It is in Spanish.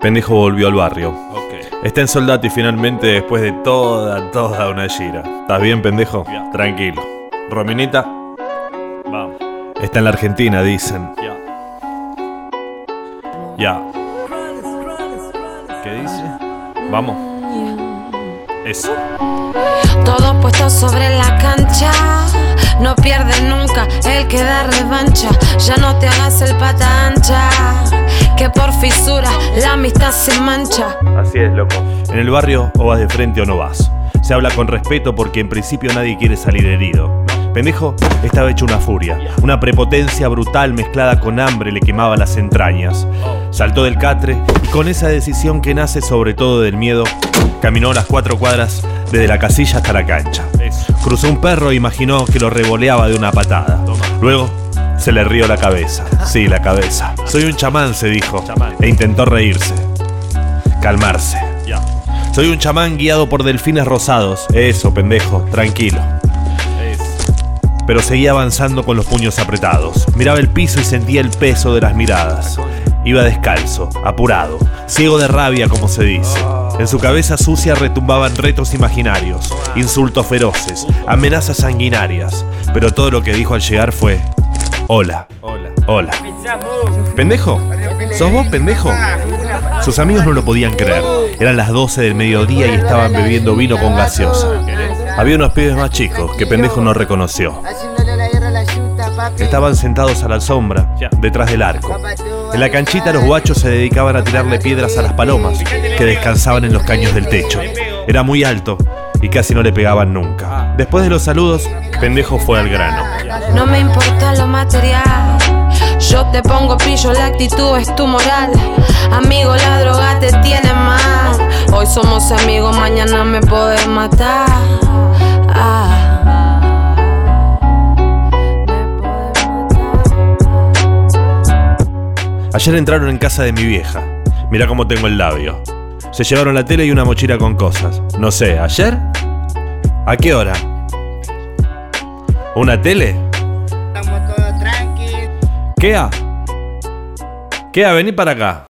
Pendejo volvió al barrio. Está en Soldati finalmente después de toda, toda una gira. ¿Estás bien, pendejo? Tranquilo. Rominita Vamos. está en la Argentina, dicen. Ya. Ya. ¿Qué dice? Vamos. Eso. Todo puesto sobre la cancha. No pierde nunca el que da revancha. Ya no te hagas el pata ancha. Que por fisura la amistad se mancha. Así es, loco. En el barrio o vas de frente o no vas. Se habla con respeto porque en principio nadie quiere salir herido. Pendejo estaba hecho una furia. Una prepotencia brutal mezclada con hambre le quemaba las entrañas. Saltó del catre y con esa decisión que nace sobre todo del miedo, caminó las cuatro cuadras desde la casilla hasta la cancha. Cruzó un perro e imaginó que lo revoleaba de una patada. Luego se le rió la cabeza. Sí, la cabeza. Soy un chamán, se dijo. E intentó reírse. Calmarse. Soy un chamán guiado por delfines rosados. Eso, pendejo, tranquilo. Pero seguía avanzando con los puños apretados. Miraba el piso y sentía el peso de las miradas. Iba descalzo, apurado, ciego de rabia, como se dice. En su cabeza sucia retumbaban retos imaginarios, insultos feroces, amenazas sanguinarias. Pero todo lo que dijo al llegar fue: Hola, Hola. hola. ¿Pendejo? ¿Sos vos, pendejo? Sus amigos no lo podían creer. Eran las 12 del mediodía y estaban bebiendo vino con gaseosa. Había unos pibes más chicos que pendejo no reconoció. Estaban sentados a la sombra, detrás del arco. En la canchita los guachos se dedicaban a tirarle piedras a las palomas que descansaban en los caños del techo. Era muy alto y casi no le pegaban nunca. Después de los saludos, pendejo fue al grano. No me importa lo material. Yo te pongo pillo, la actitud es tu moral. Amigo, la droga te tiene mal. Hoy somos amigos, mañana me podés matar. Ayer entraron en casa de mi vieja. Mirá cómo tengo el labio. Se llevaron la tele y una mochila con cosas. No sé, ¿ayer? ¿A qué hora? ¿Una tele? Estamos todos tranquilos. ¿Qué? ¿Qué? Vení para acá.